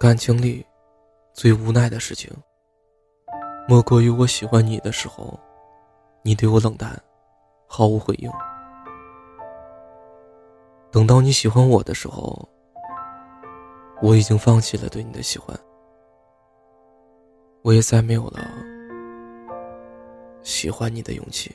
感情里，最无奈的事情，莫过于我喜欢你的时候，你对我冷淡，毫无回应；等到你喜欢我的时候，我已经放弃了对你的喜欢，我也再没有了喜欢你的勇气。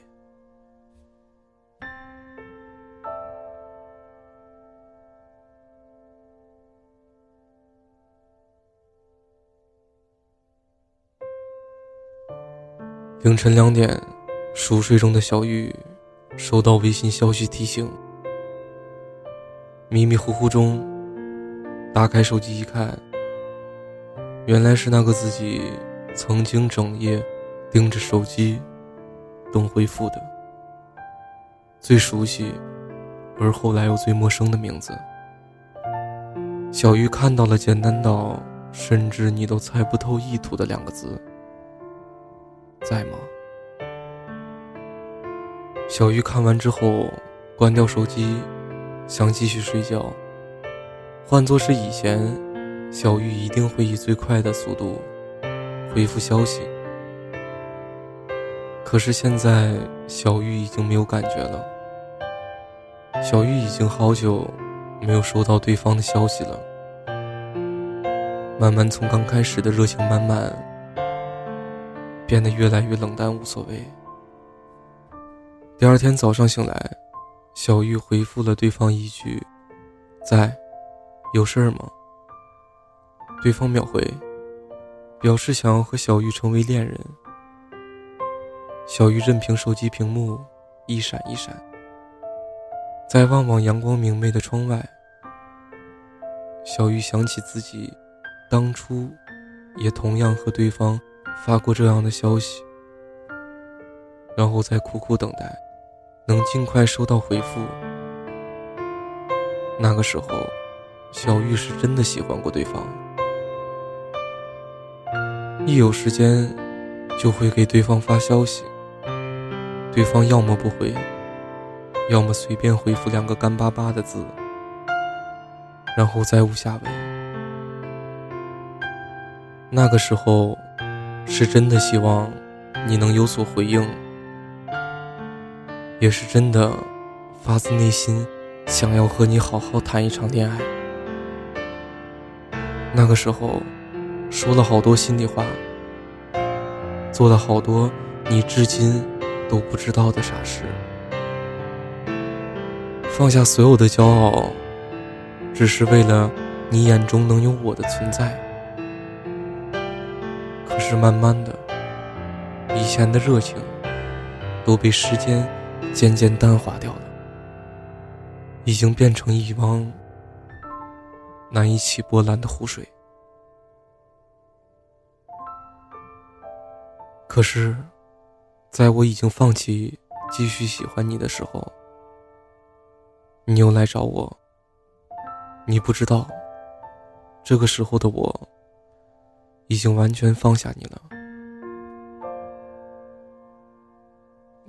凌晨两点，熟睡中的小玉收到微信消息提醒，迷迷糊糊中打开手机一看，原来是那个自己曾经整夜盯着手机等回复的最熟悉，而后来又最陌生的名字。小玉看到了简单到甚至你都猜不透意图的两个字。在吗？小玉看完之后，关掉手机，想继续睡觉。换作是以前，小玉一定会以最快的速度回复消息。可是现在，小玉已经没有感觉了。小玉已经好久没有收到对方的消息了，慢慢从刚开始的热情慢慢。变得越来越冷淡，无所谓。第二天早上醒来，小玉回复了对方一句：“在，有事儿吗？”对方秒回，表示想要和小玉成为恋人。小玉任凭手机屏幕一闪一闪，在望望阳光明媚的窗外，小玉想起自己当初也同样和对方。发过这样的消息，然后再苦苦等待，能尽快收到回复。那个时候，小玉是真的喜欢过对方，一有时间就会给对方发消息，对方要么不回，要么随便回复两个干巴巴的字，然后再无下文。那个时候。是真的希望你能有所回应，也是真的发自内心想要和你好好谈一场恋爱。那个时候，说了好多心里话，做了好多你至今都不知道的傻事，放下所有的骄傲，只是为了你眼中能有我的存在。可是慢慢的，以前的热情都被时间渐渐淡化掉了，已经变成一汪难以起波澜的湖水。可是，在我已经放弃继续喜欢你的时候，你又来找我。你不知道，这个时候的我。已经完全放下你了。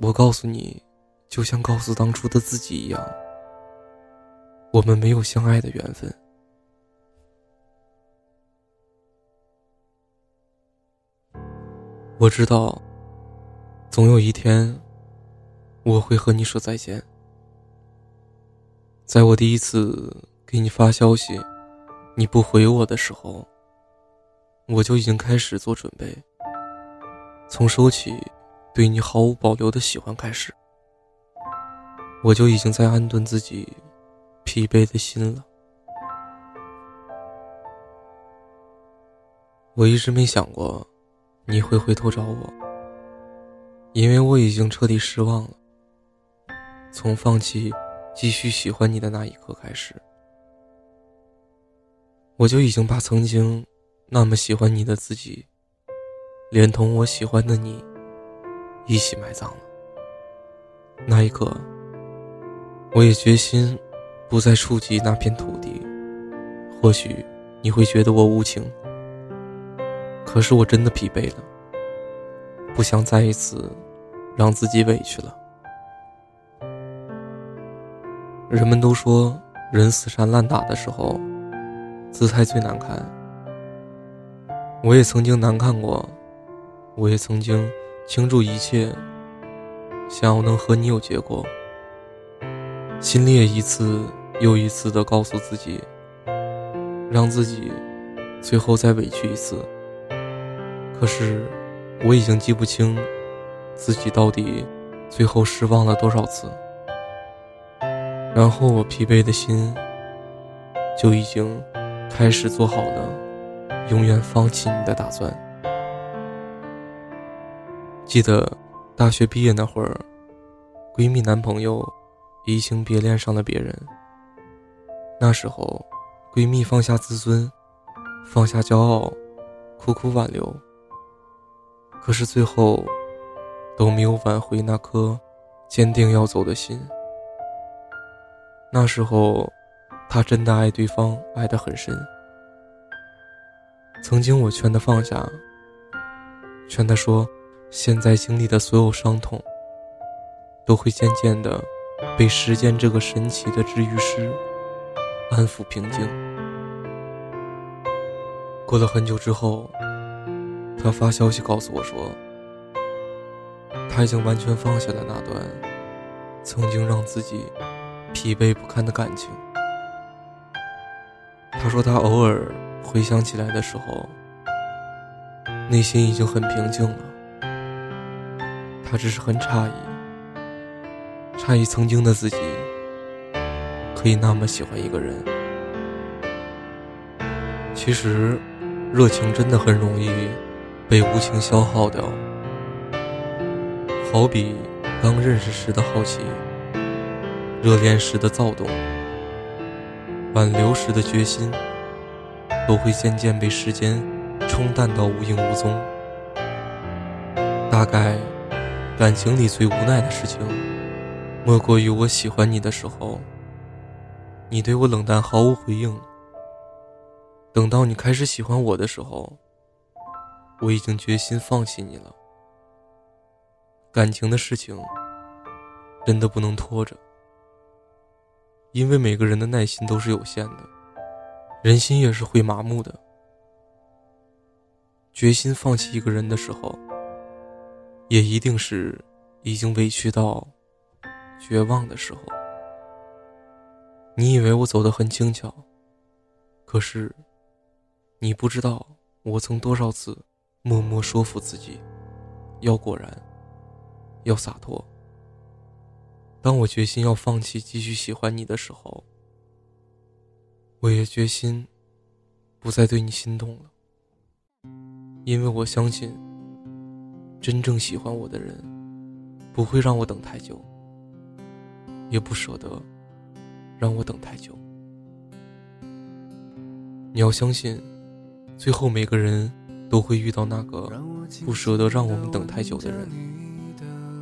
我告诉你，就像告诉当初的自己一样，我们没有相爱的缘分。我知道，总有一天，我会和你说再见。在我第一次给你发消息，你不回我的时候。我就已经开始做准备，从收起对你毫无保留的喜欢开始，我就已经在安顿自己疲惫的心了。我一直没想过你会回头找我，因为我已经彻底失望了。从放弃继续喜欢你的那一刻开始，我就已经把曾经。那么喜欢你的自己，连同我喜欢的你一起埋葬了。那一刻，我也决心不再触及那片土地。或许你会觉得我无情，可是我真的疲惫了，不想再一次让自己委屈了。人们都说，人死缠烂打的时候，姿态最难看。我也曾经难看过，我也曾经倾注一切，想要能和你有结果。心里也一次又一次的告诉自己，让自己最后再委屈一次。可是我已经记不清自己到底最后失望了多少次。然后我疲惫的心就已经开始做好了永远放弃你的打算。记得大学毕业那会儿，闺蜜男朋友移情别恋上了别人。那时候，闺蜜放下自尊，放下骄傲，苦苦挽留。可是最后都没有挽回那颗坚定要走的心。那时候，她真的爱对方，爱得很深。曾经我劝他放下，劝他说，现在经历的所有伤痛，都会渐渐的被时间这个神奇的治愈师安抚平静。过了很久之后，他发消息告诉我说，他已经完全放下了那段曾经让自己。疲惫不堪的感情。他说，他偶尔回想起来的时候，内心已经很平静了。他只是很诧异，诧异曾经的自己可以那么喜欢一个人。其实，热情真的很容易被无情消耗掉，好比刚认识时的好奇。热恋时的躁动，挽留时的决心，都会渐渐被时间冲淡到无影无踪。大概，感情里最无奈的事情，莫过于我喜欢你的时候，你对我冷淡毫无回应；等到你开始喜欢我的时候，我已经决心放弃你了。感情的事情，真的不能拖着。因为每个人的耐心都是有限的，人心也是会麻木的。决心放弃一个人的时候，也一定是已经委屈到绝望的时候。你以为我走得很轻巧，可是你不知道我曾多少次默默说服自己，要果然，要洒脱。当我决心要放弃继续喜欢你的时候，我也决心不再对你心动了，因为我相信，真正喜欢我的人不会让我等太久，也不舍得让我等太久。你要相信，最后每个人都会遇到那个不舍得让我们等太久的人，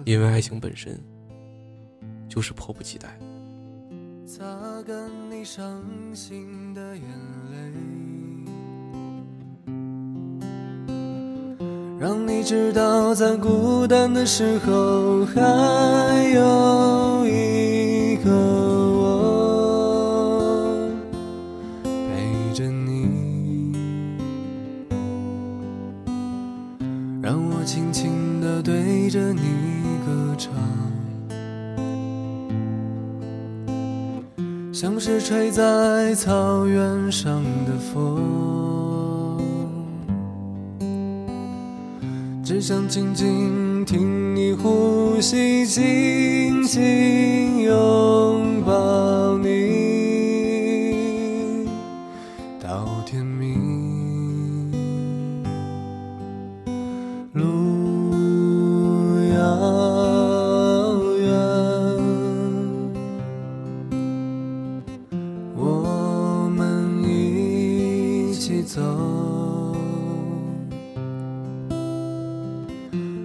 因为爱情本身。就是迫不及待。擦干伤心的眼泪，让你知道在孤单的时候还有一吹在草原上的风，只想静静听你呼吸，静静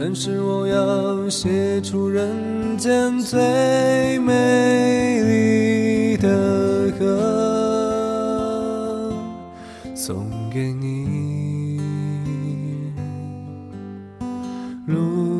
但是我要写出人间最美丽的歌，送给你。路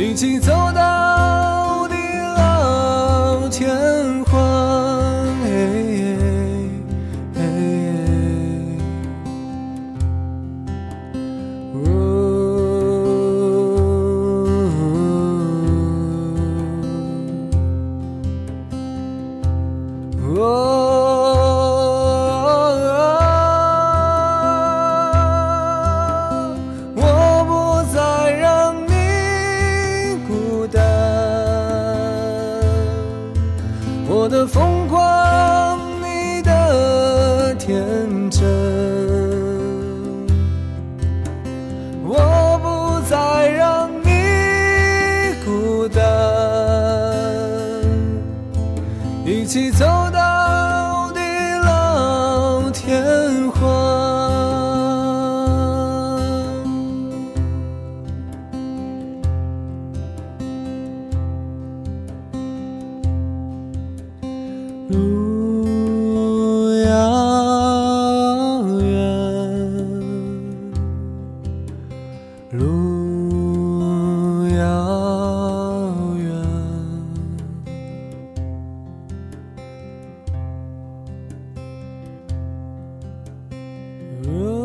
一起走到 through